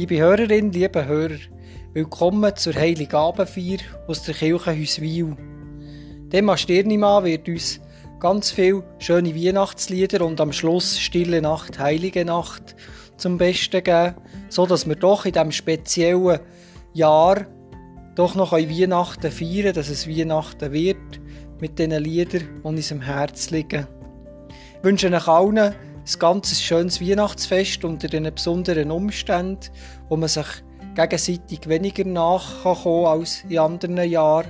Liebe Hörerinnen, liebe Hörer, willkommen zur Heiligen Abendfeier aus der Kirche Hüswil. Thema Stirnimann wird uns ganz viele schöne Weihnachtslieder und am Schluss Stille Nacht, Heilige Nacht zum Besten geben, so dass wir doch in diesem speziellen Jahr doch noch Weihnachten feiern, dass es Weihnachten wird mit diesen Liedern, die uns im Herzen liegen. Ich wünsche euch allen ein ganz schönes Weihnachtsfest unter den besonderen Umständen, wo man sich gegenseitig weniger nachkommen kann als in anderen Jahren.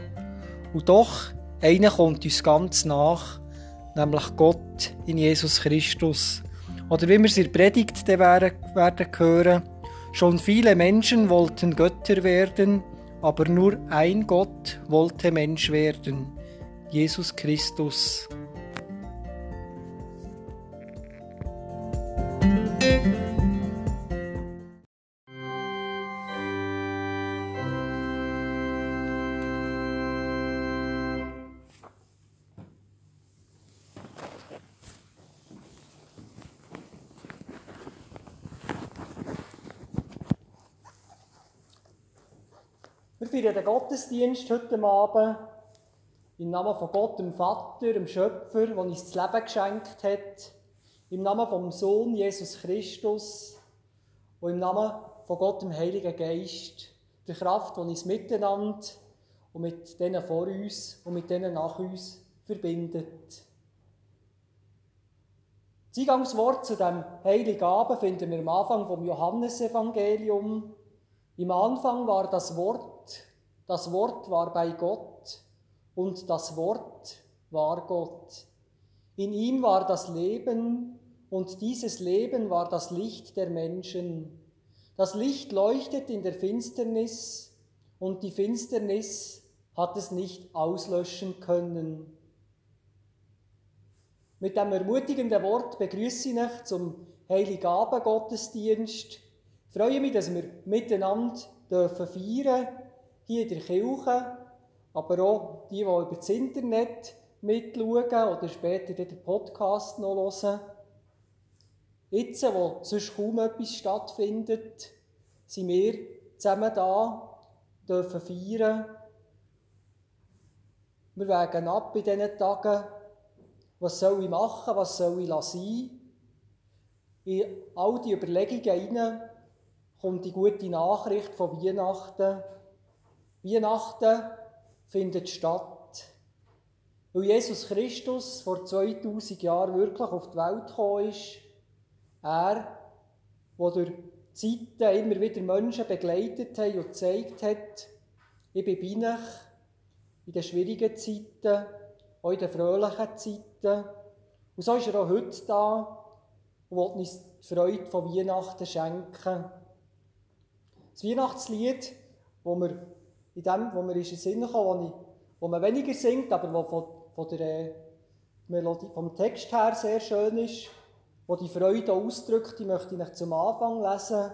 Und doch, einer kommt uns ganz nach, nämlich Gott in Jesus Christus. Oder wie wir es in der Predigt werden, hören, schon viele Menschen wollten Götter werden, aber nur ein Gott wollte Mensch werden, Jesus Christus. Wir feiern den Gottesdienst heute Abend im Namen von Gott, dem Vater, dem Schöpfer, der uns das Leben geschenkt hat, im Namen vom Sohn Jesus Christus und im Namen von Gott, dem Heiligen Geist, der Kraft, die uns miteinander und mit denen vor uns und mit denen nach uns verbindet. Das Eingangswort zu dem Heiligen Abend finden wir am Anfang vom Johannesevangelium. Im Anfang war das Wort das Wort war bei Gott und das Wort war Gott. In ihm war das Leben und dieses Leben war das Licht der Menschen. Das Licht leuchtet in der Finsternis und die Finsternis hat es nicht auslöschen können. Mit dem ermutigenden Wort begrüße ich euch zum Heiligabend Gottesdienst. Ich freue mich, dass wir miteinander dürfen feiern hier in der Kirche, aber auch die, die über das Internet mitschauen oder später den Podcast noch hören. Jetzt, wo sonst kaum etwas stattfindet, sind wir zusammen da, dürfen feiern. Wir wägen ab in diesen Tagen, was soll ich machen, was soll ich sein. In all die Überlegungen hinein kommt die gute Nachricht von Weihnachten, Weihnachten findet statt, weil Jesus Christus vor 2000 Jahren wirklich auf die Welt gekommen ist. Er, der durch Zeiten immer wieder Menschen begleitet hat und gezeigt hat, ich bin bei euch in den schwierigen Zeiten, auch in den fröhlichen Zeiten. Und so ist er auch heute da und will uns die Freude von Weihnachten schenken. Das Weihnachtslied, das wir in dem, wo mir in den Sinn kam, wo, ich, wo man weniger singt, aber wo von, von der äh, Melodie, vom Text her sehr schön ist, wo die Freude ausdrückt, die möchte ich zum Anfang lesen.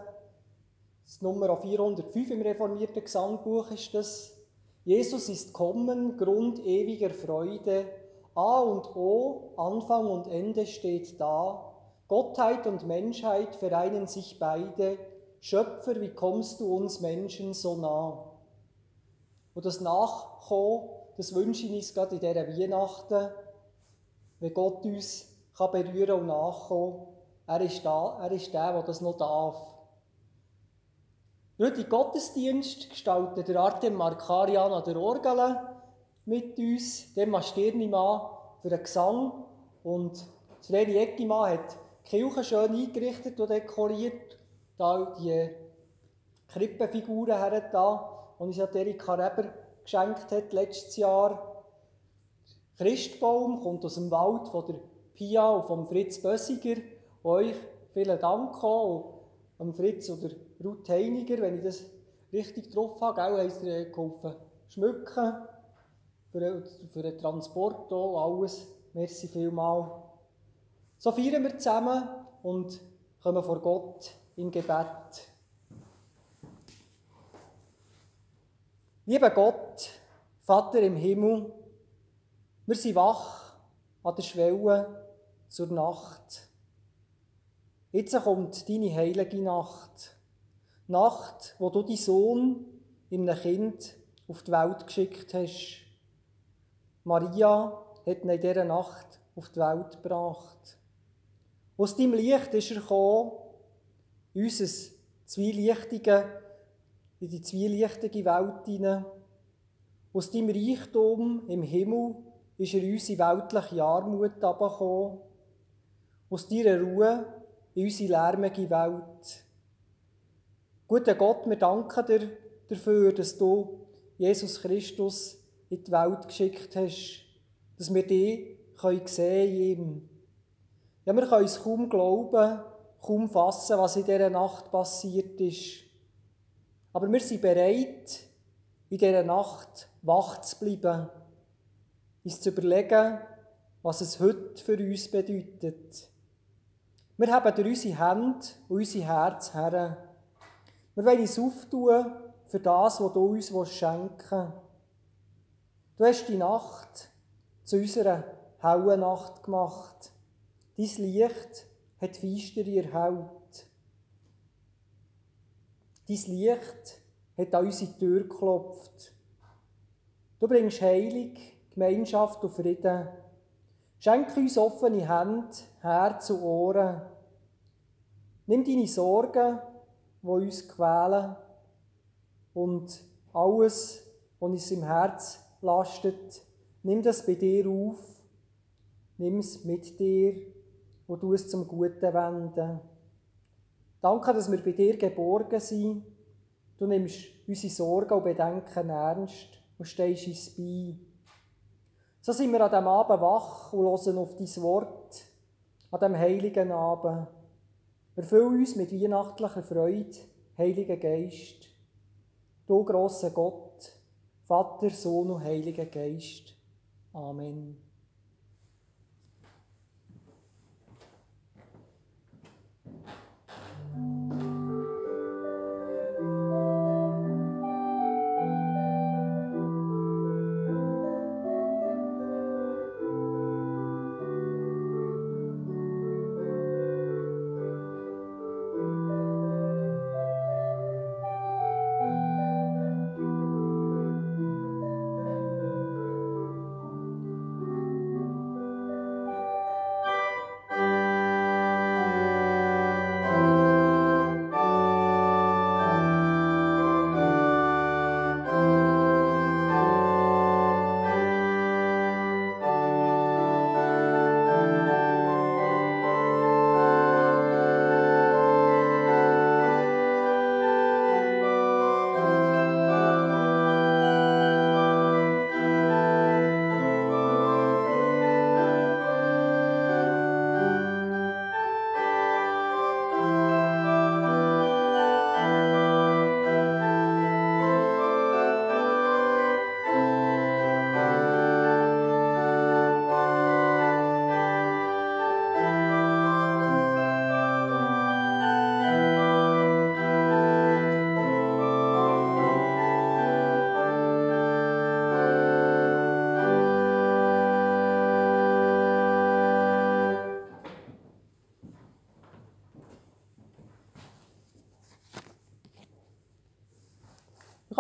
Das Nummer 405 im reformierten Gesangbuch ist das. Jesus ist kommen, Grund ewiger Freude. A und O, Anfang und Ende steht da. Gottheit und Menschheit vereinen sich beide. Schöpfer, wie kommst du uns Menschen so nah? Und das Nachkommen, das wünsche ich uns gerade in dieser Weihnachten, wenn Gott uns kann berühren und nachkommen Er ist, da, er ist der, der das noch darf. Heute im Gottesdienst gestaltet der Artem Markarian an der Orgel mit uns, dem Stirnimann für den Gesang. Und Vreni Eckimann hat die Kirche schön eingerichtet und dekoriert, da die Krippenfiguren her da die uns ja Erika Reber geschenkt hat letztes Jahr. Christbaum kommt aus dem Wald von der Pia und vom Fritz Bössiger. Euch vielen Dank auch, an Fritz oder Ruth Heiniger, wenn ich das richtig drauf habe. Auch haben sie geholfen schmücken, für für den Transport auch, alles. Merci vielmal. So feiern wir zusammen und kommen vor Gott im Gebet. Lieber Gott, Vater im Himmel, wir sind wach an der Schwelle zur Nacht. Jetzt kommt deine heilige Nacht. Nacht, wo du deinen Sohn in einem Kind auf die Welt geschickt hast. Maria hat ihn in dieser Nacht auf die Welt gebracht. Aus deinem Licht ist er gekommen, unser zwielichtige, in die zwielichtige Welt hinein. Aus deinem Reichtum im Himmel ist er unsere weltliche Armut herabgekommen. Aus deiner Ruhe in unsere lärmige Welt. Guter Gott, wir danken dir dafür, dass du Jesus Christus in die Welt geschickt hast, dass wir dich sehen in ihm. Ja, wir können es kaum glauben, kaum fassen, was in dieser Nacht passiert ist. Aber wir sind bereit, in dieser Nacht wach zu bleiben, uns zu überlegen, was es heute für uns bedeutet. Wir haben unsere Hände und unser Herz her. Wir wollen uns auftun für das, was du uns schenken willst. Du hast die Nacht zu unserer hellen Nacht gemacht. Dein Licht hat Feistere erhellt. Dein Licht hat an unsere Tür geklopft. Du bringst Heilung, Gemeinschaft und Frieden. Schenk uns offene Hände, Herz und Ohren. Nimm deine Sorgen, die uns quälen, und alles, was uns im Herz lastet, nimm das bei dir auf, nimm es mit dir und du es zum Guten wenden. Danke, dass wir bei dir geborgen sind. Du nimmst unsere Sorgen und Bedenken ernst und stehst uns bei. So sind wir an diesem Abend wach und hören auf dein Wort, an diesem heiligen Abend. Erfüll uns mit weihnachtlicher Freude, Heiliger Geist. Du grosser Gott, Vater, Sohn und Heiliger Geist. Amen.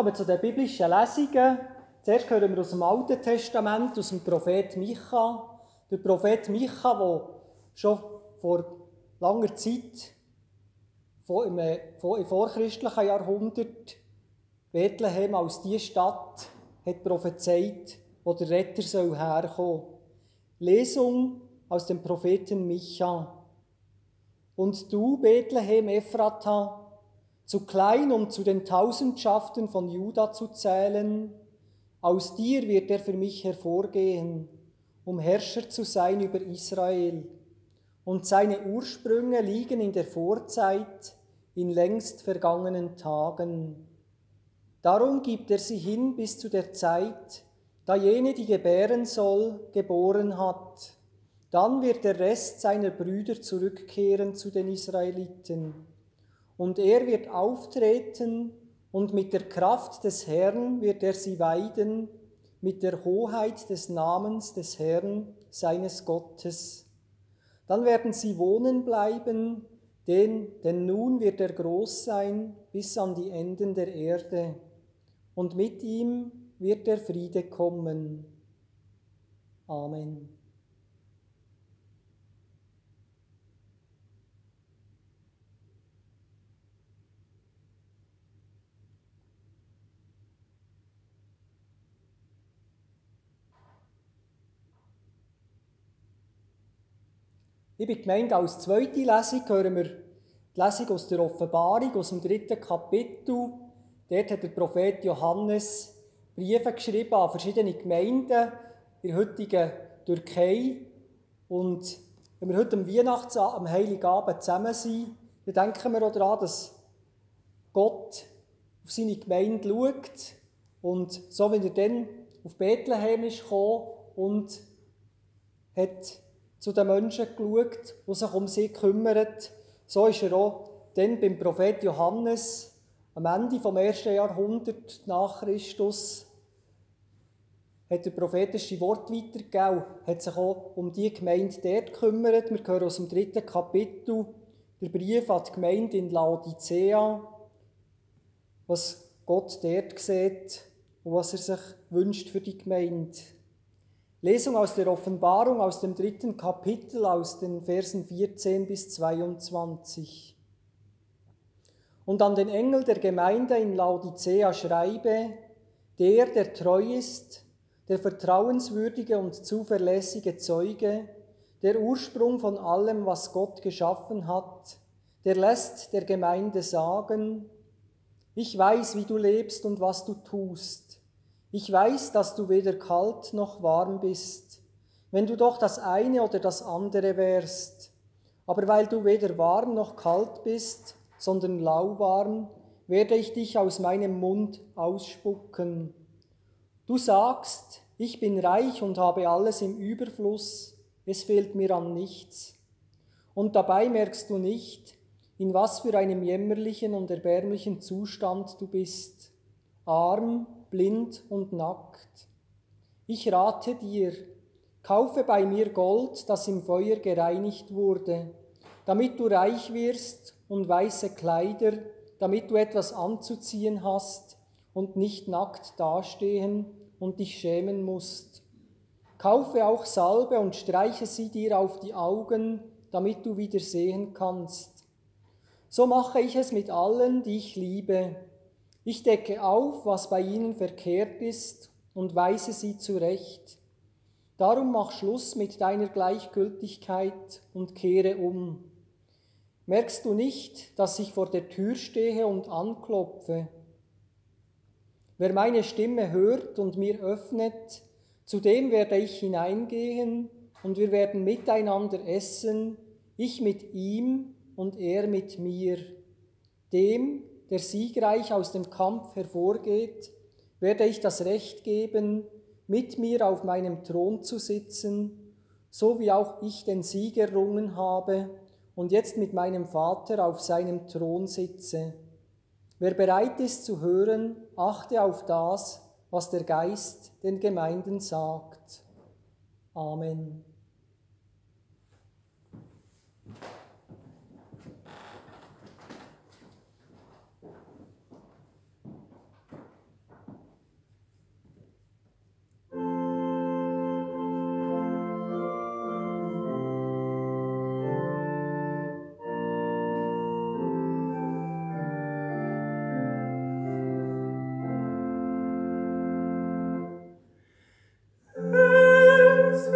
Kommen zu den biblischen Lesungen. Zuerst hören wir aus dem Alten Testament, aus dem Prophet Micha. Der Prophet Micha, der schon vor langer Zeit, im vorchristlichen Jahrhundert, Bethlehem als die Stadt hat prophezeit, wo der Retter soll herkommen. Lesung aus dem Propheten Micha. Und du, Bethlehem Ephrata, zu klein, um zu den Tausendschaften von Juda zu zählen. Aus dir wird er für mich hervorgehen, um Herrscher zu sein über Israel. Und seine Ursprünge liegen in der Vorzeit, in längst vergangenen Tagen. Darum gibt er sie hin bis zu der Zeit, da jene, die gebären soll, geboren hat. Dann wird der Rest seiner Brüder zurückkehren zu den Israeliten und er wird auftreten und mit der Kraft des Herrn wird er sie weiden, mit der Hoheit des Namens des Herrn, seines Gottes. Dann werden sie wohnen bleiben, denn, denn nun wird er groß sein bis an die Enden der Erde, und mit ihm wird der Friede kommen. Amen. Liebe Gemeinde, als zweite Lesung hören wir die Lesung aus der Offenbarung, aus dem dritten Kapitel. Dort hat der Prophet Johannes Briefe geschrieben an verschiedene Gemeinden in der heutigen Türkei. Und wenn wir heute am Weihnachtsabend, am Heiligabend zusammen sind, dann denken wir auch daran, dass Gott auf seine Gemeinde schaut und so wie er dann auf Bethlehem ist gekommen und hat zu den Menschen geschaut, die sich um sie kümmern. So ist er auch dann beim Prophet Johannes am Ende vom ersten Jahrhundert nach Christus hat er prophetische Wort weitergegeben, hat sich auch um die Gemeinde dort gekümmert. Wir hören aus dem dritten Kapitel der Brief an die Gemeinde in Laodicea, was Gott dort sieht und was er sich wünscht für die Gemeinde. Lesung aus der Offenbarung aus dem dritten Kapitel aus den Versen 14 bis 22. Und an den Engel der Gemeinde in Laodicea schreibe, der, der treu ist, der vertrauenswürdige und zuverlässige Zeuge, der Ursprung von allem, was Gott geschaffen hat, der lässt der Gemeinde sagen, ich weiß, wie du lebst und was du tust. Ich weiß, dass du weder kalt noch warm bist. Wenn du doch das eine oder das andere wärst. Aber weil du weder warm noch kalt bist, sondern lauwarm, werde ich dich aus meinem Mund ausspucken. Du sagst, ich bin reich und habe alles im Überfluss, es fehlt mir an nichts. Und dabei merkst du nicht, in was für einem jämmerlichen und erbärmlichen Zustand du bist. Arm, blind und nackt. Ich rate dir, kaufe bei mir Gold, das im Feuer gereinigt wurde, damit du reich wirst und weiße Kleider, damit du etwas anzuziehen hast und nicht nackt dastehen und dich schämen musst. Kaufe auch Salbe und streiche sie dir auf die Augen, damit du wieder sehen kannst. So mache ich es mit allen, die ich liebe ich decke auf, was bei ihnen verkehrt ist und weise sie zurecht. Darum mach Schluss mit deiner Gleichgültigkeit und kehre um. Merkst du nicht, dass ich vor der Tür stehe und anklopfe? Wer meine Stimme hört und mir öffnet, zu dem werde ich hineingehen und wir werden miteinander essen, ich mit ihm und er mit mir. Dem, der siegreich aus dem Kampf hervorgeht, werde ich das Recht geben, mit mir auf meinem Thron zu sitzen, so wie auch ich den Sieg errungen habe und jetzt mit meinem Vater auf seinem Thron sitze. Wer bereit ist zu hören, achte auf das, was der Geist den Gemeinden sagt. Amen. Es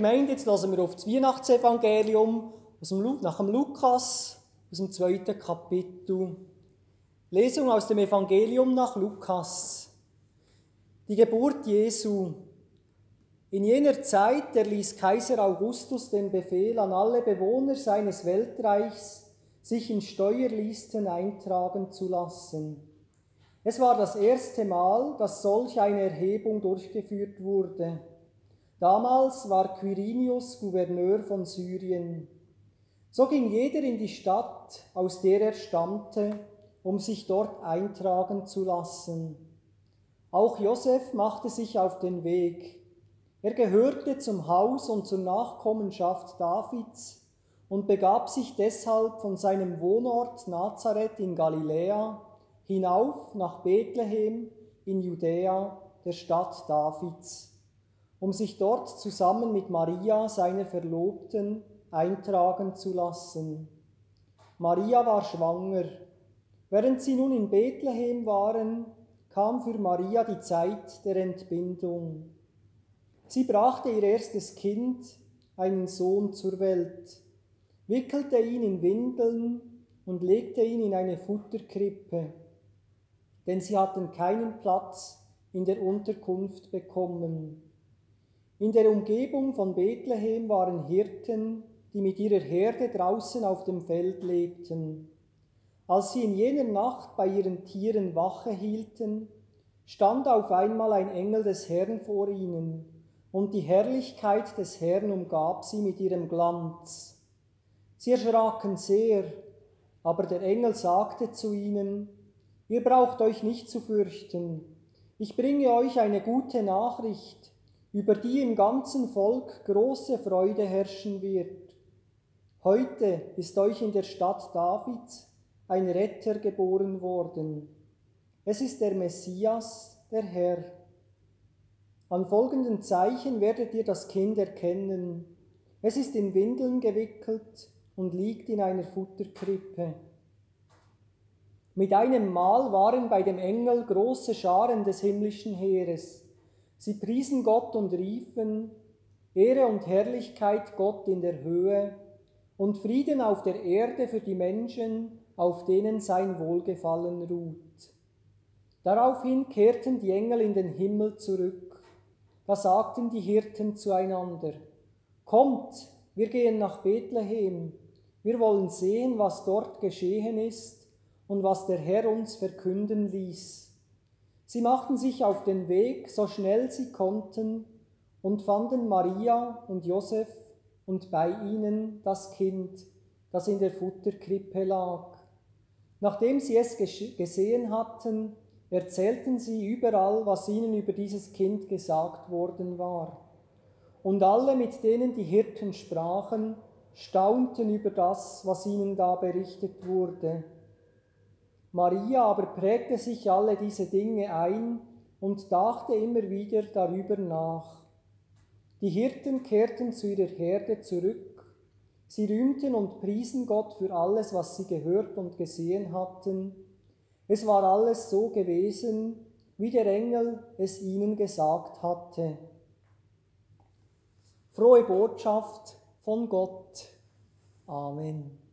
Gemeinde, jetzt hören wir auf das Weihnachtsevangelium aus dem, nach dem Lukas, aus dem zweiten Kapitel. Lesung aus dem Evangelium nach Lukas. Die Geburt Jesu. In jener Zeit erließ Kaiser Augustus den Befehl an alle Bewohner seines Weltreichs, sich in Steuerlisten eintragen zu lassen. Es war das erste Mal, dass solch eine Erhebung durchgeführt wurde. Damals war Quirinius Gouverneur von Syrien. So ging jeder in die Stadt, aus der er stammte, um sich dort eintragen zu lassen. Auch Josef machte sich auf den Weg. Er gehörte zum Haus und zur Nachkommenschaft Davids und begab sich deshalb von seinem Wohnort Nazareth in Galiläa hinauf nach Bethlehem in Judäa, der Stadt Davids um sich dort zusammen mit Maria, seiner Verlobten, eintragen zu lassen. Maria war schwanger. Während sie nun in Bethlehem waren, kam für Maria die Zeit der Entbindung. Sie brachte ihr erstes Kind, einen Sohn, zur Welt, wickelte ihn in Windeln und legte ihn in eine Futterkrippe, denn sie hatten keinen Platz in der Unterkunft bekommen. In der Umgebung von Bethlehem waren Hirten, die mit ihrer Herde draußen auf dem Feld lebten. Als sie in jener Nacht bei ihren Tieren Wache hielten, stand auf einmal ein Engel des Herrn vor ihnen, und die Herrlichkeit des Herrn umgab sie mit ihrem Glanz. Sie erschraken sehr, aber der Engel sagte zu ihnen, Ihr braucht euch nicht zu fürchten, ich bringe euch eine gute Nachricht, über die im ganzen Volk große Freude herrschen wird. Heute ist euch in der Stadt Davids ein Retter geboren worden. Es ist der Messias, der Herr. An folgenden Zeichen werdet ihr das Kind erkennen. Es ist in Windeln gewickelt und liegt in einer Futterkrippe. Mit einem Mal waren bei dem Engel große Scharen des himmlischen Heeres Sie priesen Gott und riefen, Ehre und Herrlichkeit Gott in der Höhe und Frieden auf der Erde für die Menschen, auf denen sein Wohlgefallen ruht. Daraufhin kehrten die Engel in den Himmel zurück. Da sagten die Hirten zueinander, Kommt, wir gehen nach Bethlehem, wir wollen sehen, was dort geschehen ist und was der Herr uns verkünden ließ. Sie machten sich auf den Weg, so schnell sie konnten, und fanden Maria und Josef und bei ihnen das Kind, das in der Futterkrippe lag. Nachdem sie es gesehen hatten, erzählten sie überall, was ihnen über dieses Kind gesagt worden war. Und alle, mit denen die Hirten sprachen, staunten über das, was ihnen da berichtet wurde. Maria aber prägte sich alle diese Dinge ein und dachte immer wieder darüber nach. Die Hirten kehrten zu ihrer Herde zurück. Sie rühmten und priesen Gott für alles, was sie gehört und gesehen hatten. Es war alles so gewesen, wie der Engel es ihnen gesagt hatte. Frohe Botschaft von Gott. Amen.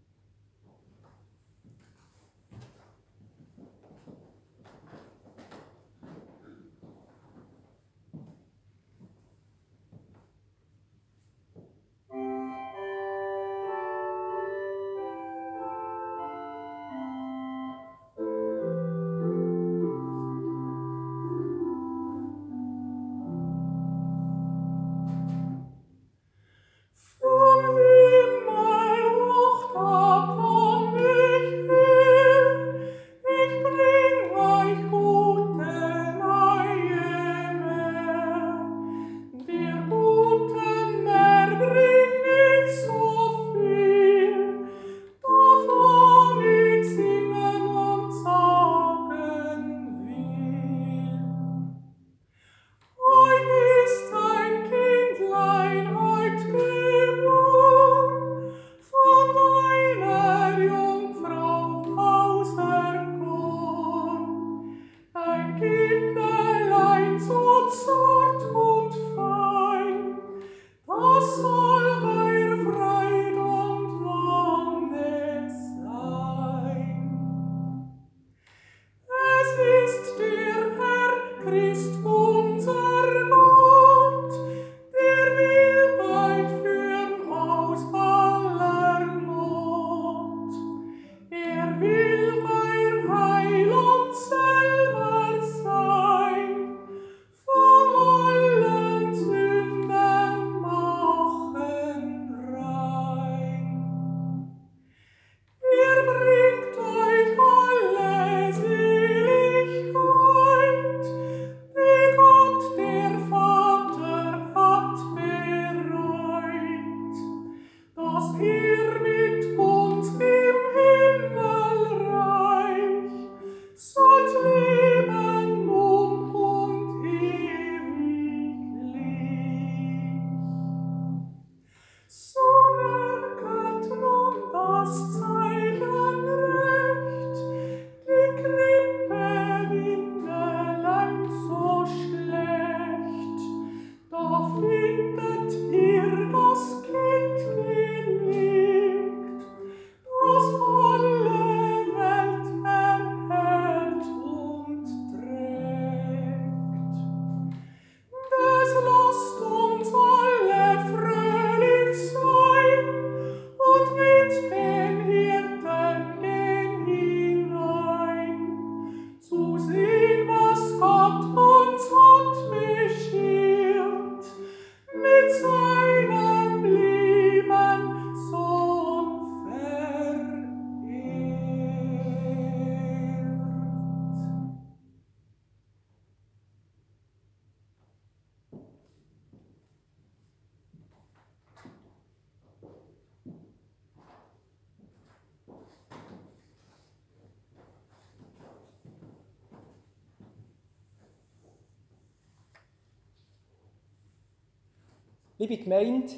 Liebe Gemeinde,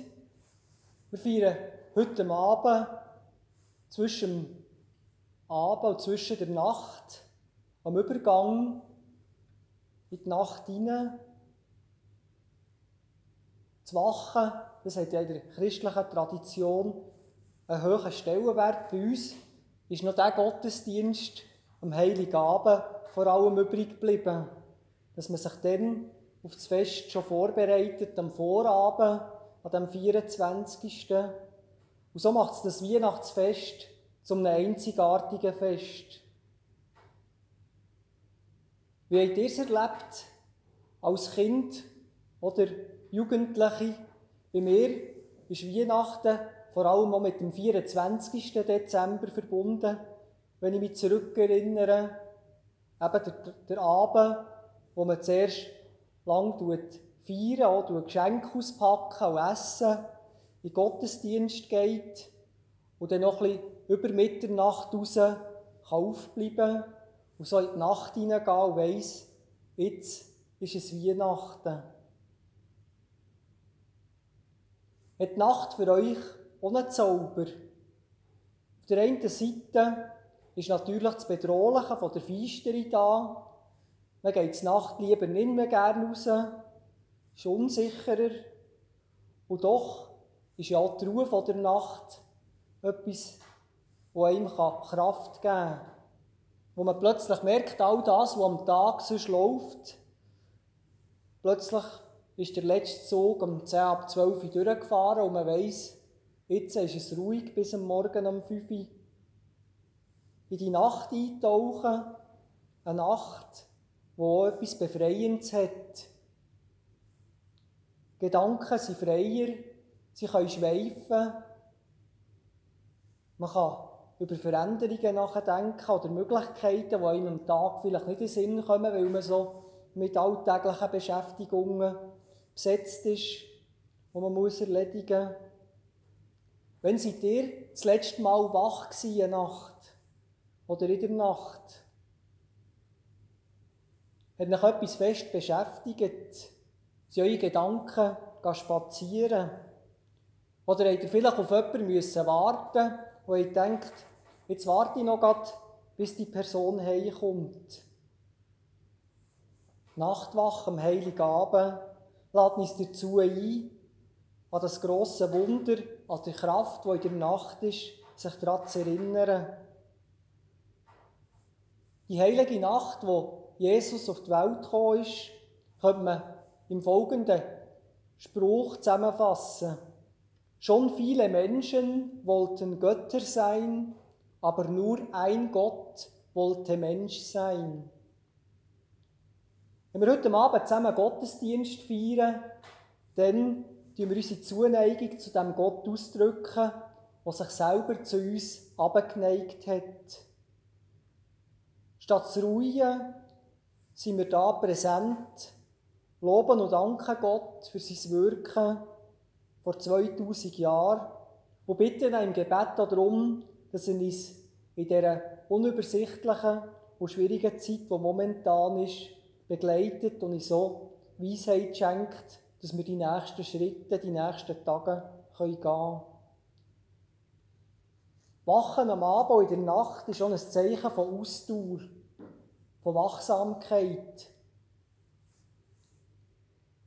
wir feiern heute Abend zwischen dem Abend und zwischen der Nacht, am Übergang in die Nacht hinein, zu wachen, das hat ja in der christlichen Tradition einen hohen Stellenwert. Bei uns ist noch der Gottesdienst am Heiligen Abend vor allem übrig geblieben, dass man sich dann auf das Fest schon vorbereitet, am Vorabend, an dem 24. Und so macht es das Weihnachtsfest zu einem einzigartigen Fest. Wie habt ihr es erlebt, als Kind oder Jugendliche? Bei mir ist Weihnachten vor allem auch mit dem 24. Dezember verbunden, wenn ich mich zurückerinnere. Eben der, der Abend, wo man zuerst lang feiern, auch Geschenke auspacken und essen, in den Gottesdienst geht und dann noch ein über Mitternacht raus kann aufbleiben und so in die Nacht hineingehen und weiss, jetzt ist es Weihnachten. Hat die Nacht für euch ohne Zauber? Auf der einen Seite ist natürlich das Bedrohliche von der Feisterei da. Man geht die Nacht lieber nicht mehr gerne raus, ist unsicherer. Und doch ist ja die Ruhe der Nacht etwas, das einem Kraft geben kann. Wo man plötzlich merkt, all das, was am Tag sonst läuft, plötzlich ist der letzte Zug um 10 ab 12 Uhr durchgefahren und man weiss, jetzt ist es ruhig bis am Morgen um 5 Uhr. In die Nacht eintauchen, eine Nacht, wo etwas Befreiendes hat. Gedanken sind freier, sie können schweifen. Man kann über Veränderungen nachdenken oder Möglichkeiten, die einem Tag vielleicht nicht in den Sinn kommen, weil man so mit alltäglichen Beschäftigungen besetzt ist, die man muss erledigen muss. Wenn seid ihr das letzte Mal wach gewesen, eine Nacht? Oder in der Nacht? Hat euch etwas fest beschäftigt? Sind eure Gedanken spazieren? Oder habt ihr vielleicht auf jemanden müssen warten, wo ihr denkt, jetzt warte ich noch grad, bis die Person heimkommt? Nachtwache am Heiligen Abend lädt uns dazu ein, an das grosse Wunder, an die Kraft, die in der Nacht ist, sich daran zu erinnern. Die heilige Nacht, wo Jesus auf die Welt gekommen ist, könnte man im folgenden Spruch zusammenfassen. Schon viele Menschen wollten Götter sein, aber nur ein Gott wollte Mensch sein. Wenn wir heute Abend zusammen Gottesdienst feiern, dann drücken wir unsere Zuneigung zu dem Gott ausdrücken, der sich selber zu uns abgeneigt hat. Statt zu ruhen, sind wir da präsent, loben und danken Gott für sein Wirken vor 2000 Jahren und bitten im Gebet darum, dass er uns in dieser unübersichtlichen und schwierigen Zeit, die momentan ist, begleitet und uns so Weisheit schenkt, dass wir die nächsten Schritte, die nächsten Tage gehen können. Wachen am Abend in der Nacht ist auch ein Zeichen von Ausdauer, von Wachsamkeit.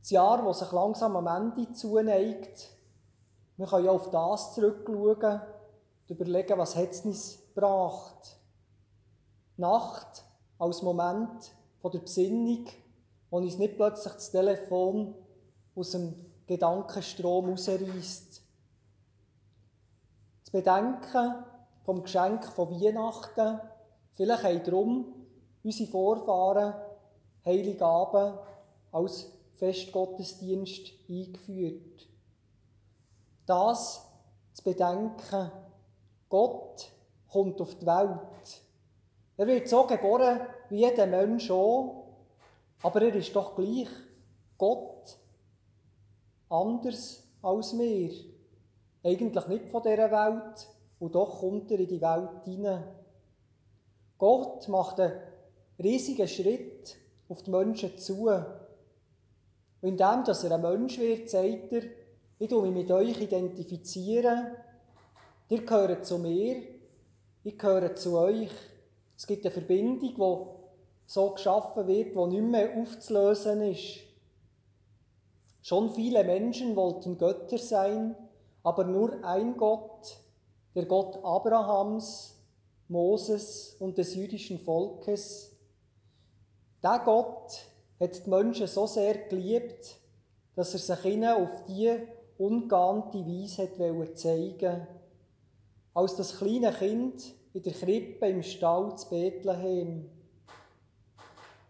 Das Jahr, das sich langsam am Ende zuneigt, wir können ja auf das zurückschauen und überlegen, was es uns gebracht. Nacht als Moment von der Besinnung, wo uns nicht plötzlich das Telefon aus dem Gedankenstrom rausreißt. Das Bedenken vom Geschenk von Weihnachten, vielleicht haben darum unsere Vorfahren Heiligabend als Festgottesdienst eingeführt. Das zu bedenken, Gott kommt auf die Welt. Er wird so geboren wie jeder Mensch auch, aber er ist doch gleich Gott, anders als wir. Eigentlich nicht von dieser Welt, und doch kommt er in die Welt hinein. Gott macht einen riesigen Schritt auf die Menschen zu. Und indem dass er ein Mensch wird, sagt er, ich mich mit euch identifizieren, ihr gehört zu mir, ich gehöre zu euch. Es gibt eine Verbindung, die so geschaffen wird, die nicht mehr aufzulösen ist. Schon viele Menschen wollten Götter sein, aber nur ein Gott, der Gott Abrahams, Moses und des jüdischen Volkes. Der Gott hat die Menschen so sehr geliebt, dass er sich ihnen auf die ungeahnte Weise hat zeigen als das kleine Kind in der Krippe im Stall zu Bethlehem.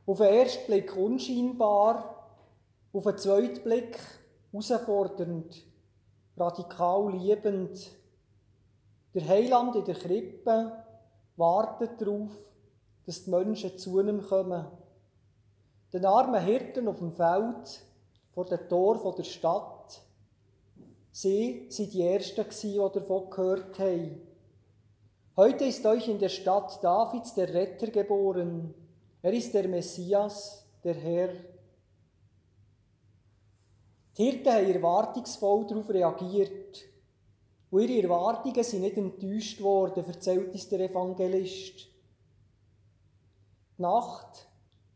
Auf den ersten Blick unscheinbar, auf den zweiten Blick herausfordernd, radikal liebend. Der Heiland in der Krippe wartet darauf, dass die Menschen zu ihm kommen. Den armen Hirten auf dem Feld vor dem Tor der Stadt. Sie waren die Ersten, die davon gehört haben. Heute ist euch in der Stadt Davids der Retter geboren. Er ist der Messias, der Herr. Die Hirten haben erwartungsvoll darauf reagiert. Und ihre Erwartungen sind nicht enttäuscht worden, erzählt uns der Evangelist. Die Nacht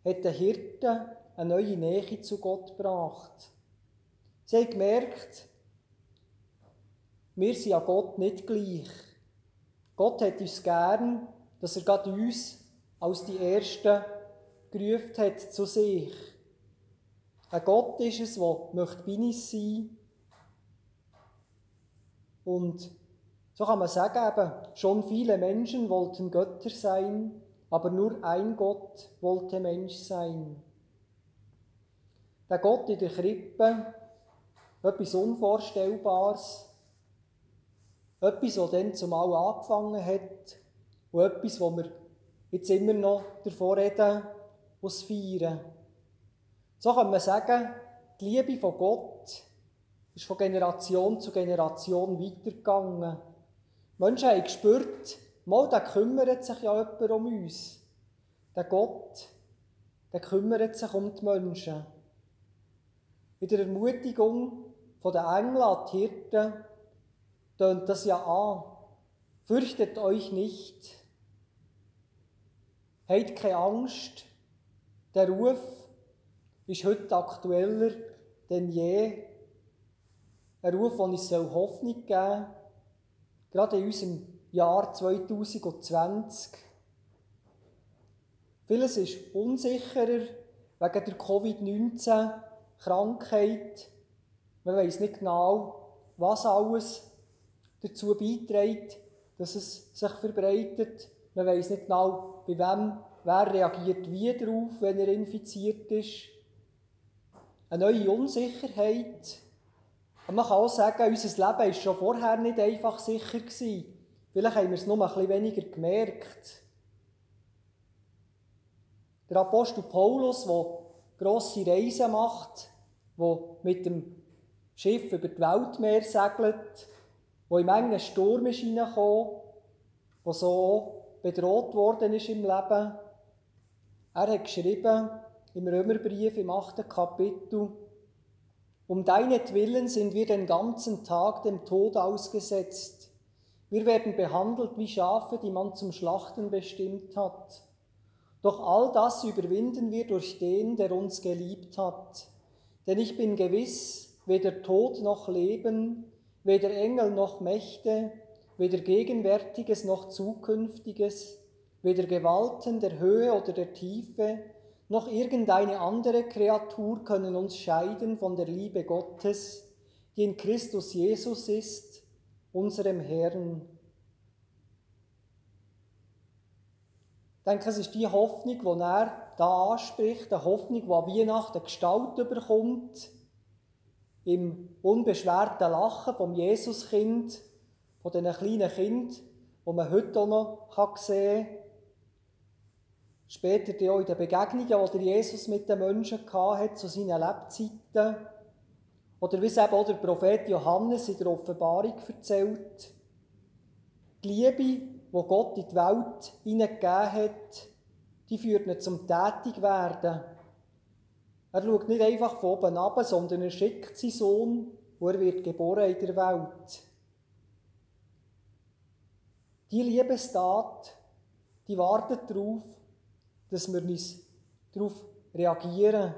hat den Hirten eine neue Nähe zu Gott gebracht. Sie haben gemerkt, wir sind ja Gott nicht gleich. Gott hat uns gern, dass er gerade uns als die Ersten gerufen hat zu sich. Ein Gott ist es, der möchte bei uns sein. Und so kann man sagen, eben, schon viele Menschen wollten Götter sein, aber nur ein Gott wollte Mensch sein. Der Gott in der Krippe, etwas Unvorstellbares, etwas, was dann zumal angefangen hat und etwas, wo wir jetzt immer noch davor reden, was feiern. So kann man sagen, die Liebe von Gott ist von Generation zu Generation weitergegangen. Menschen haben gespürt, mal, der kümmert sich ja jemand um uns. Der Gott, der kümmert sich um die Menschen. In der Ermutigung der Engel an die Hirten tönt das ja an. Fürchtet euch nicht. Habt keine Angst. Der Ruf ist heute aktueller denn je. Ein Ruf, der uns Hoffnung geben soll, gerade in unserem Jahr 2020. Vieles ist unsicherer wegen der Covid-19-Krankheit. Man weiß nicht genau, was alles dazu beiträgt, dass es sich verbreitet. Man weiß nicht genau, bei wem, wer reagiert wie darauf, wenn er infiziert ist. Eine neue Unsicherheit. Und man kann auch sagen, unser Leben war schon vorher nicht einfach sicher. Gewesen. Vielleicht haben wir es nur ein bisschen weniger gemerkt. Der Apostel Paulus, der grosse Reisen macht, der mit dem Schiff über die Weltmeer segelt, wo im engen Sturm ist reingekommen, wo so bedroht worden ist im Leben. Er hat geschrieben im Römerbrief im achten Kapitel, um deinetwillen sind wir den ganzen Tag dem Tod ausgesetzt. Wir werden behandelt wie Schafe, die man zum Schlachten bestimmt hat. Doch all das überwinden wir durch den, der uns geliebt hat. Denn ich bin gewiss, weder Tod noch Leben, weder Engel noch Mächte, weder Gegenwärtiges noch Zukünftiges, weder Gewalten der Höhe oder der Tiefe, noch irgendeine andere Kreatur können uns scheiden von der Liebe Gottes, die in Christus Jesus ist, unserem Herrn. Ich denke, es ist die Hoffnung, die er da anspricht, eine Hoffnung, die an Weihnachten Gestalt bekommt, im unbeschwerten Lachen vom Jesuskind, von diesen kleinen Kind, wo man heute auch noch sehen kann. Später auch in den Begegnungen, die Jesus mit den Menschen hatte, zu seinen Lebzeiten. Oder wie es eben auch der Prophet Johannes in der Offenbarung erzählt. Die Liebe, die Gott in die Welt hineingegeben hat, die führt ihn zum Tätigwerden er schaut nicht einfach von oben ab, sondern er schickt seinen Sohn, und er wird geboren in der Welt. Die Liebestat, die wartet darauf, dass wir uns darauf reagieren,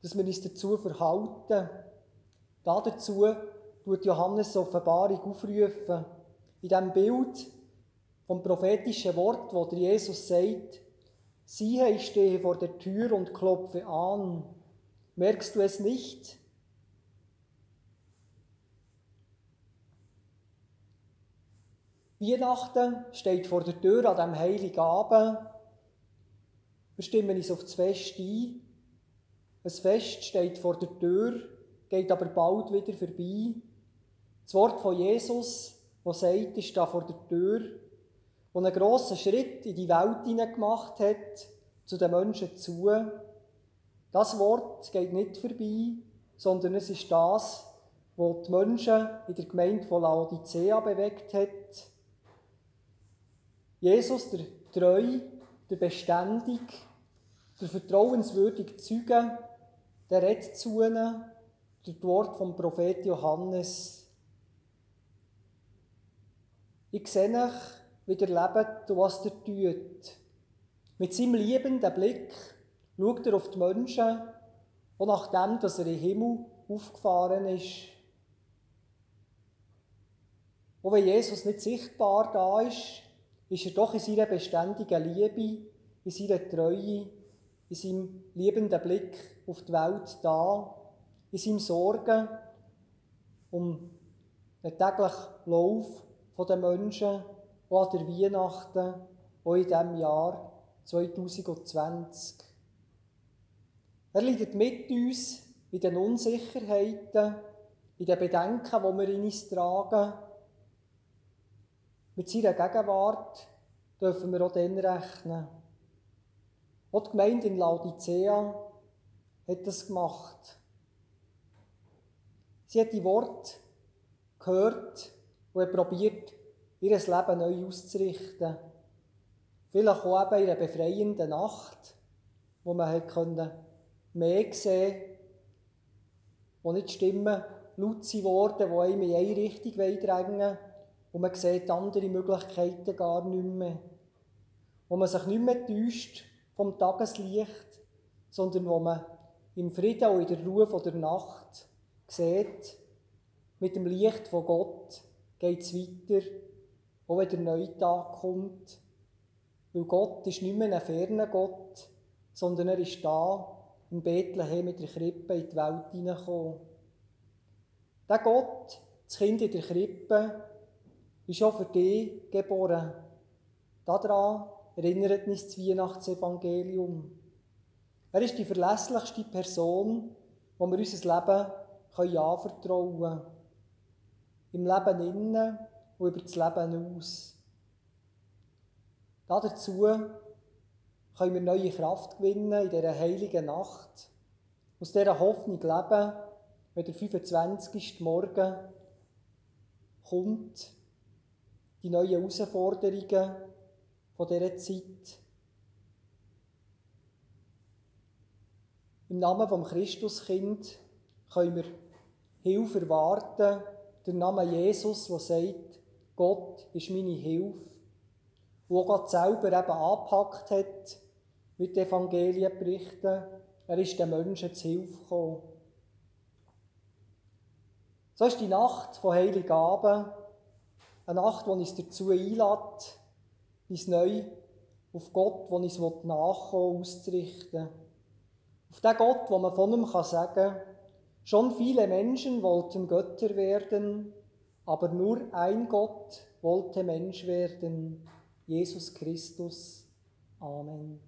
dass wir uns dazu verhalten. Dazu tut Johannes Offenbarung aufrufen. In diesem Bild vom prophetischen Wort, wo der Jesus sagt, siehe, ich stehe vor der Tür und klopfe an. Merkst du es nicht? Weihnachten steht vor der Tür an diesem heiligen Abend. Wir stimmen uns auf das Fest ein. Ein Fest steht vor der Tür, geht aber bald wieder vorbei. Das Wort von Jesus, das sagt, ist da vor der Tür, und einen grossen Schritt in die Welt hinein gemacht hat, zu den Menschen zu. Das Wort geht nicht vorbei, sondern es ist das, was die Menschen in der Gemeinde von Laodicea bewegt hat. Jesus, der treu, der beständig, der vertrauenswürdige Zeuge, der redet zu ihnen das Wort vom Prophet Johannes. Ich sehe euch, wie ihr lebt und was ihr tut. Mit seinem liebenden Blick schaut er auf die Menschen, und nachdem, dass er in den Himmel aufgefahren ist. Und wenn Jesus nicht sichtbar da ist, ist er doch in seiner beständigen Liebe, in seiner Treue, in seinem liebenden Blick auf die Welt da, in seinem Sorgen um den täglichen Lauf der Menschen, auch an der Weihnachten, auch in diesem Jahr 2020. Er leidet mit uns in den Unsicherheiten, in den Bedenken, die wir in uns tragen, mit seiner Gegenwart dürfen wir auch dann rechnen. Auch die Gemeinde in Laodicea hat das gemacht. Sie hat die Worte gehört und hat probiert, ihr Leben neu auszurichten. Vielleicht auch eben in einer befreienden Nacht, wo man mehr sehen konnte, wo nicht Stimmen laut geworden, die einem in eine Richtung drängen und man sieht andere Möglichkeiten gar nicht mehr. Wo man sich nicht mehr täuscht vom Tageslicht, sondern wo man im Frieden und in der Ruhe der Nacht sieht, mit dem Licht von Gott geht es weiter, auch wenn der neue Tag kommt. Weil Gott ist nicht mehr ein ferner Gott, sondern er ist da, in Bethlehem mit der Krippe in die Welt hineingekommen. Der Gott, das Kind in der Krippe, ist auch für dich geboren. Daran erinnert uns das Weihnachtsevangelium. Er ist die verlässlichste Person, wo wir unser Leben können anvertrauen. Im Leben innen und über das Leben aus. Dazu können wir neue Kraft gewinnen in dieser heiligen Nacht. Aus dieser Hoffnung leben, wenn der 25. Morgen kommt die neuen Herausforderungen von dieser Zeit. Im Namen vom Christuskind können wir Hilfe erwarten, der Name Jesus, der sagt, Gott ist meine Hilfe, wo Gott selber eben angepackt hat mit den Evangelienberichten, er ist den Menschen zu Hilfe gekommen. So ist die Nacht von Heiligabend eine Nacht, die uns dazu einlädt, uns neu auf Gott, der uns nachkommen auszurichten. Auf den Gott, wo man von ihm sagen kann, schon viele Menschen wollten Götter werden, aber nur ein Gott wollte Mensch werden, Jesus Christus. Amen.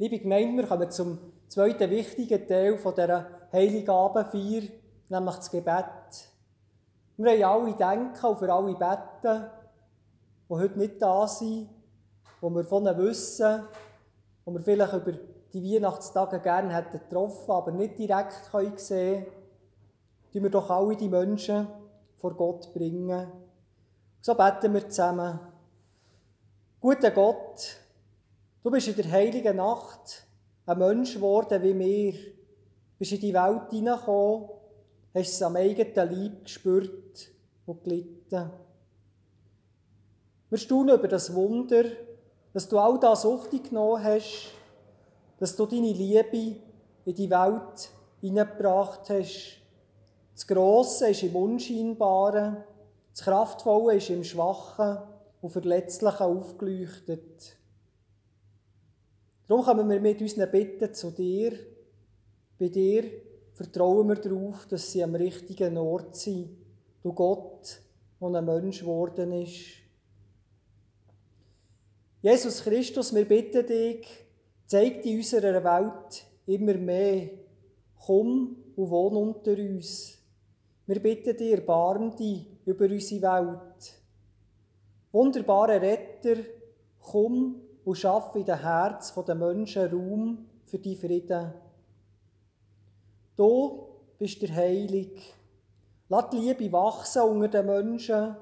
Liebe Gemeinde, wir kommen zum zweiten wichtigen Teil von dieser Heiligabendfeier, nämlich das Gebet. Wir haben alle denken und für alle beten, die heute nicht da sind, wo wir von ihnen wissen, wo wir vielleicht über die Weihnachtstage gerne hätten getroffen, aber nicht direkt sehen können, wir doch alle die Menschen vor Gott bringen. So beten wir zusammen. Guter Gott, Du bist in der heiligen Nacht ein Mensch geworden wie wir. Du bist in die Welt hineingekommen, hast es am eigenen Leib gespürt und gelitten. Wir staunen über das Wunder, dass du all das auf dich genommen hast, dass du deine Liebe in die Welt hineingebracht hast. Das Grosse ist im Unscheinbaren, das Kraftvolle ist im Schwachen und Verletzlichen aufgeleuchtet. Darum kommen wir mit unseren Bitten zu dir. Bei dir vertrauen wir darauf, dass sie am richtigen Ort sind. Du Gott, der ein Mensch geworden ist. Jesus Christus, wir bitten dich, zeig in unserer Welt immer mehr. Komm und wohn unter uns. Wir bitten dich, erbarm dich über unsere Welt. Wunderbarer Retter, komm und schaffe in den Herz der Menschen Raum für die Frieden. Du bist der Heilig. Lass die Liebe wachsen unter den Menschen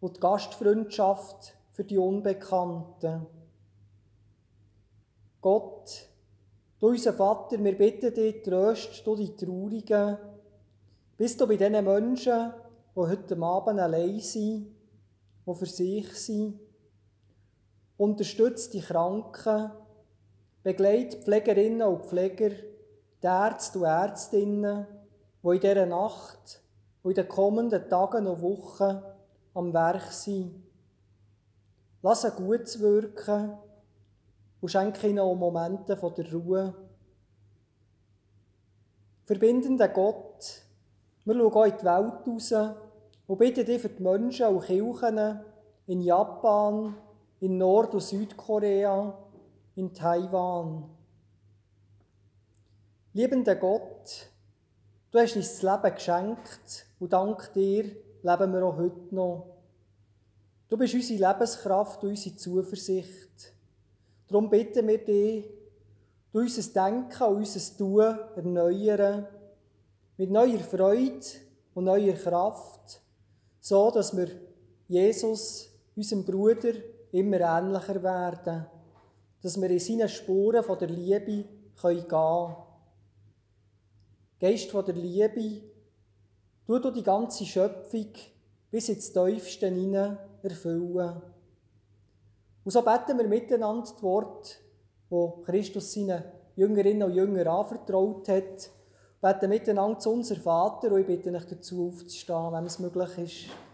und die Gastfreundschaft für die Unbekannten. Gott, du unser Vater, wir bitten dich, tröst du die Traurigen. Bist du bei diesen Menschen, die heute Abend allein sind, die für sich sind, unterstützt die Kranken, begleitet Pflegerinnen und Pfleger, die Ärzte und Ärztinnen, die in dieser Nacht und in den kommenden Tagen und Wochen am Werk sind. Lass sie gut wirken und schenke ihnen auch Momente von der Ruhe. Verbindender Gott, wir schauen auch in die Welt raus und bitten dich für die Menschen und Kirchen in Japan, in Nord- und Südkorea, in Taiwan. Liebender Gott, du hast uns das Leben geschenkt und dank dir leben wir auch heute noch. Du bist unsere Lebenskraft und unsere Zuversicht. Darum bitten wir dich, du unser Denken und unser Tun erneuern, mit neuer Freude und neuer Kraft, so dass wir Jesus, unserem Bruder, immer ähnlicher werden, dass wir in seinen Spuren von der Liebe gehen können. Geist von der Liebe, tu du die ganze Schöpfung bis ins Tiefste hinein erfüllen. Und so beten wir miteinander das Wort, wo Christus seinen Jüngerinnen und Jüngern anvertraut hat, beten miteinander zu unser Vater und ich bitte euch dazu aufzustehen, wenn es möglich ist.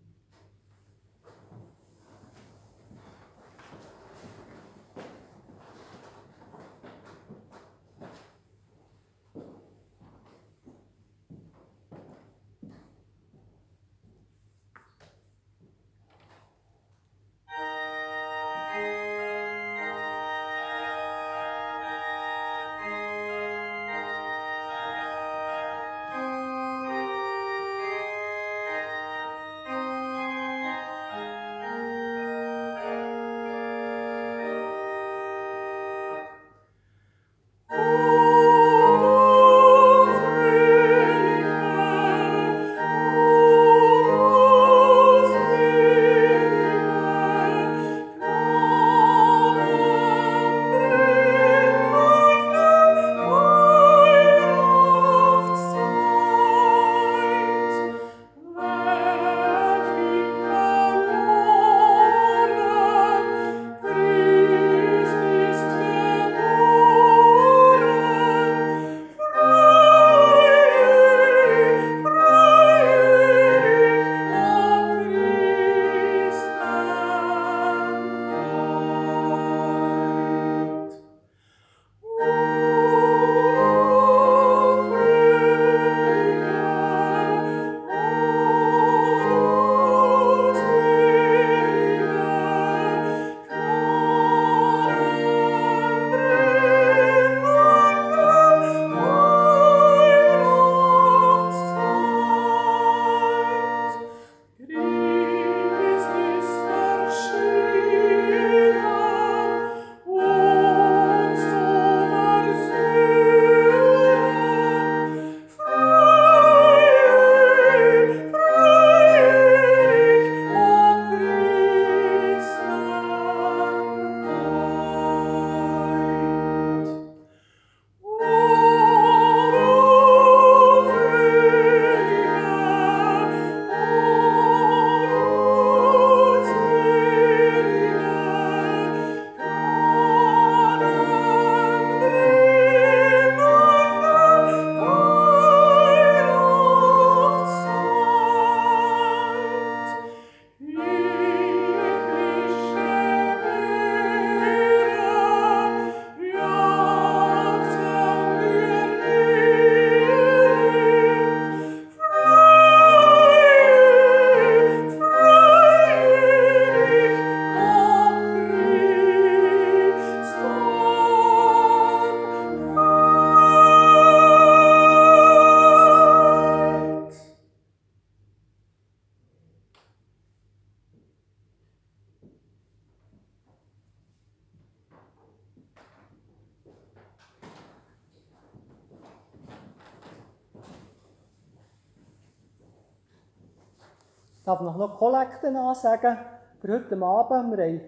Darf noch noch Kollekten ansagen für heute Abend. Wir haben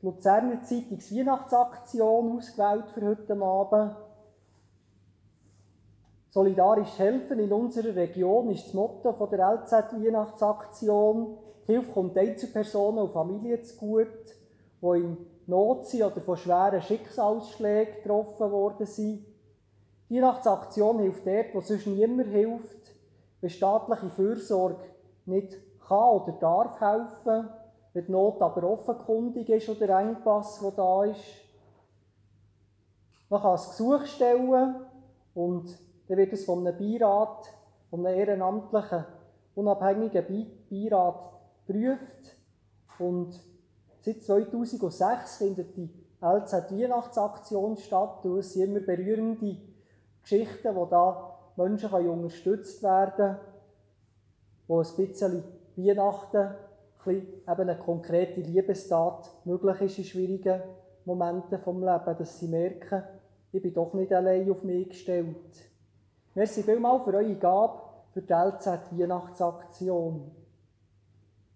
die Luzerner Zeitungs Weihnachtsaktion ausgewählt für heute Abend. Solidarisch helfen in unserer Region ist das Motto von der LZ Weihnachtsaktion. Hilfe kommt Einzelpersonen und Familien zugute, die in Not sind oder von schweren Schicksalsschlägen getroffen worden sind. Die Weihnachtsaktion hilft dort, wo sonst niemand hilft, wenn staatliche Fürsorge nicht kann oder darf helfen, wenn die Not aber offenkundig ist oder der Engpass, der da ist. Man kann ein Gesuch stellen und dann wird es von einem Beirat, von einem ehrenamtlichen, unabhängigen Beirat geprüft. Und seit 2006 findet die LZ Weihnachtsaktion statt. Und es sind immer berührende Geschichten, wo da Menschen unterstützt werden können, wo ein bisschen Weihnachten ein eine konkrete Liebestat möglich ist in schwierigen Momenten vom Leben, dass sie merken, ich bin doch nicht allein auf mich gestellt. Merci vielmals für eure Gabe für die LZ Weihnachtsaktion.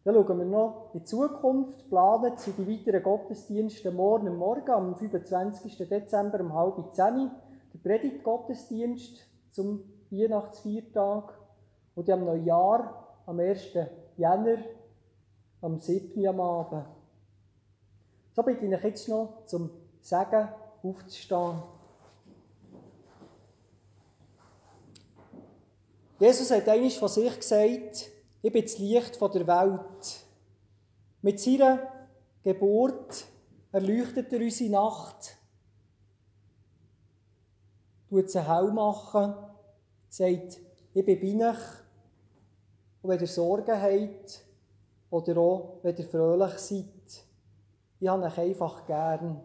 Dann schauen wir noch in die Zukunft. Geplant sind die weiteren Gottesdienste morgen Morgen, am 25. Dezember um halb zehn. Der Predigtgottesdienst zum Weihnachtsviertag. Und am Neujahr, am 1. Jänner, am 7. am Abend. So bitte ich jetzt noch zum Sagen aufzustehen. Jesus hat einmal von sich gesagt, ich bin das Licht der Welt. Mit seiner Geburt erleuchtet er unsere Nacht, tut sie hell machen, sagt, ich bin bei euch. Und wenn ihr Sorgen habt, oder auch wenn ihr fröhlich seid, ich habe euch einfach gern.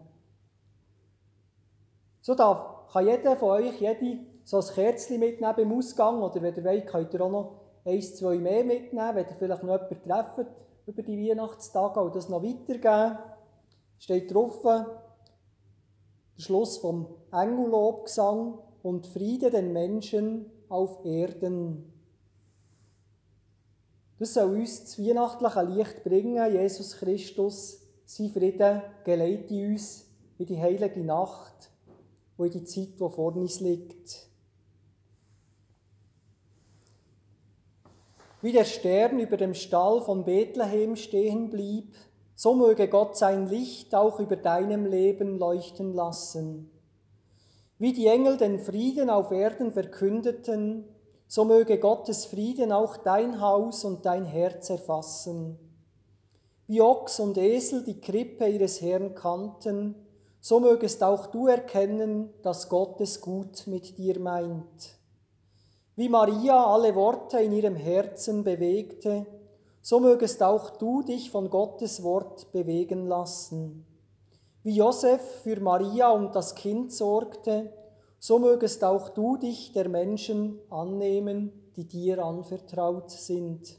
So darf, kann jeder von euch, jede so ein Kerzchen mitnehmen beim Ausgang oder wenn ihr wollt, könnt ihr auch noch eins, zwei mehr mitnehmen, wenn ihr vielleicht noch jemanden trefft über die Weihnachtstage und das noch weitergeben. Steht drauf, der Schluss vom Engellobgesang und Friede den Menschen auf Erden. Das soll uns das weihnachtliche Licht bringen, Jesus Christus, sein Frieden geleite uns in die heilige Nacht und in die Zeit, die vor uns liegt. Wie der Stern über dem Stall von Bethlehem stehen blieb, so möge Gott sein Licht auch über deinem Leben leuchten lassen. Wie die Engel den Frieden auf Erden verkündeten, so möge Gottes Frieden auch dein Haus und dein Herz erfassen. Wie Ochs und Esel die Krippe ihres Herrn kannten, so mögest auch du erkennen, dass Gott es gut mit dir meint. Wie Maria alle Worte in ihrem Herzen bewegte, so mögest auch du dich von Gottes Wort bewegen lassen. Wie Josef für Maria und das Kind sorgte, so mögest auch du dich der Menschen annehmen, die dir anvertraut sind.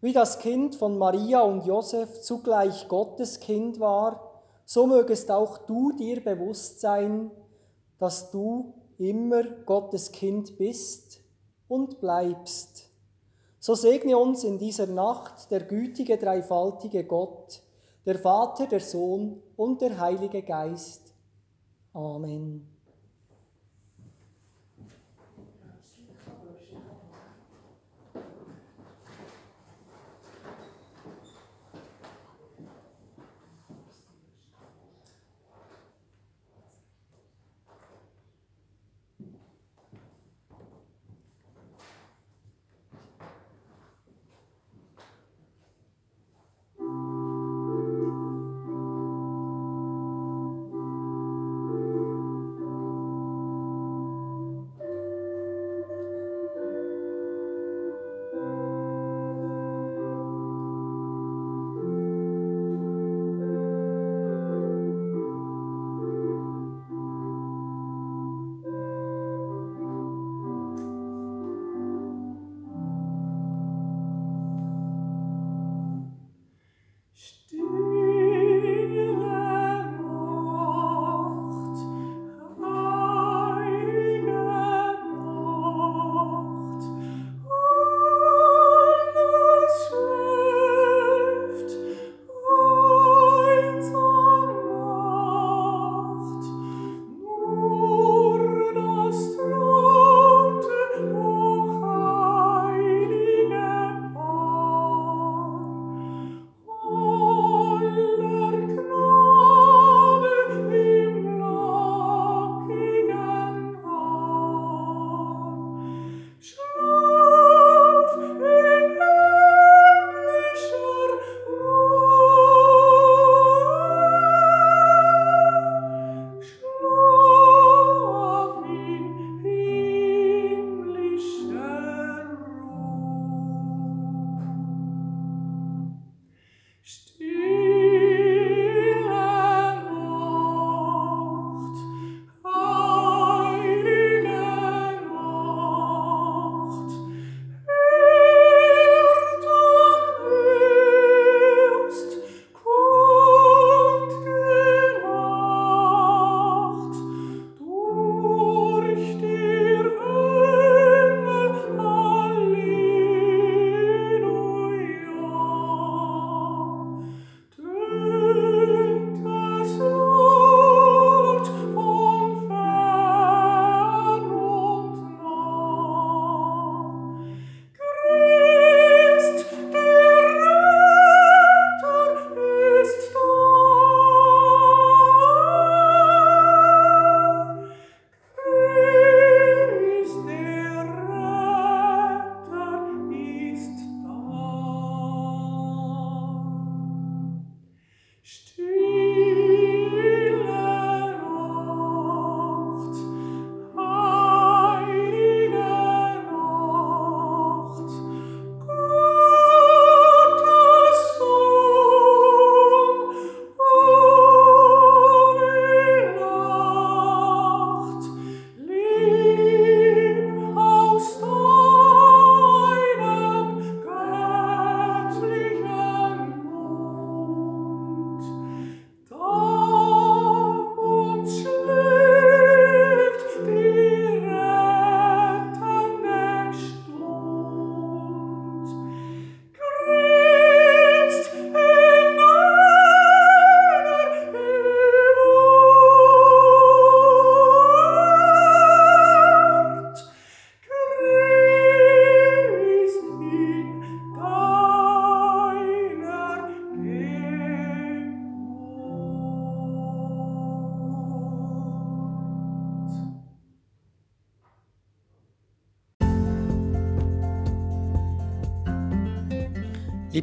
Wie das Kind von Maria und Josef zugleich Gottes Kind war, so mögest auch du dir bewusst sein, dass du immer Gottes Kind bist und bleibst. So segne uns in dieser Nacht der gütige, dreifaltige Gott, der Vater, der Sohn und der Heilige Geist. Amen.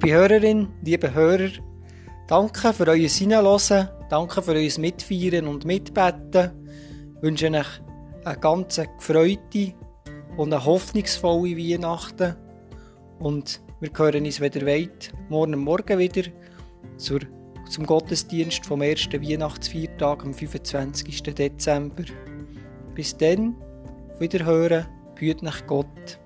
Liebe Hörerin, liebe Hörer, danke für euer Hineinhören, danke für euer Mitfeiern und Mitbeten. Ich wünsche euch eine ganz gefreute und eine hoffnungsvolle Weihnachten. Und wir hören uns wieder weit morgen Morgen wieder zur, zum Gottesdienst vom ersten Weihnachtsviertag am 25. Dezember. Bis dann, Wiederhören, behüt nach Gott.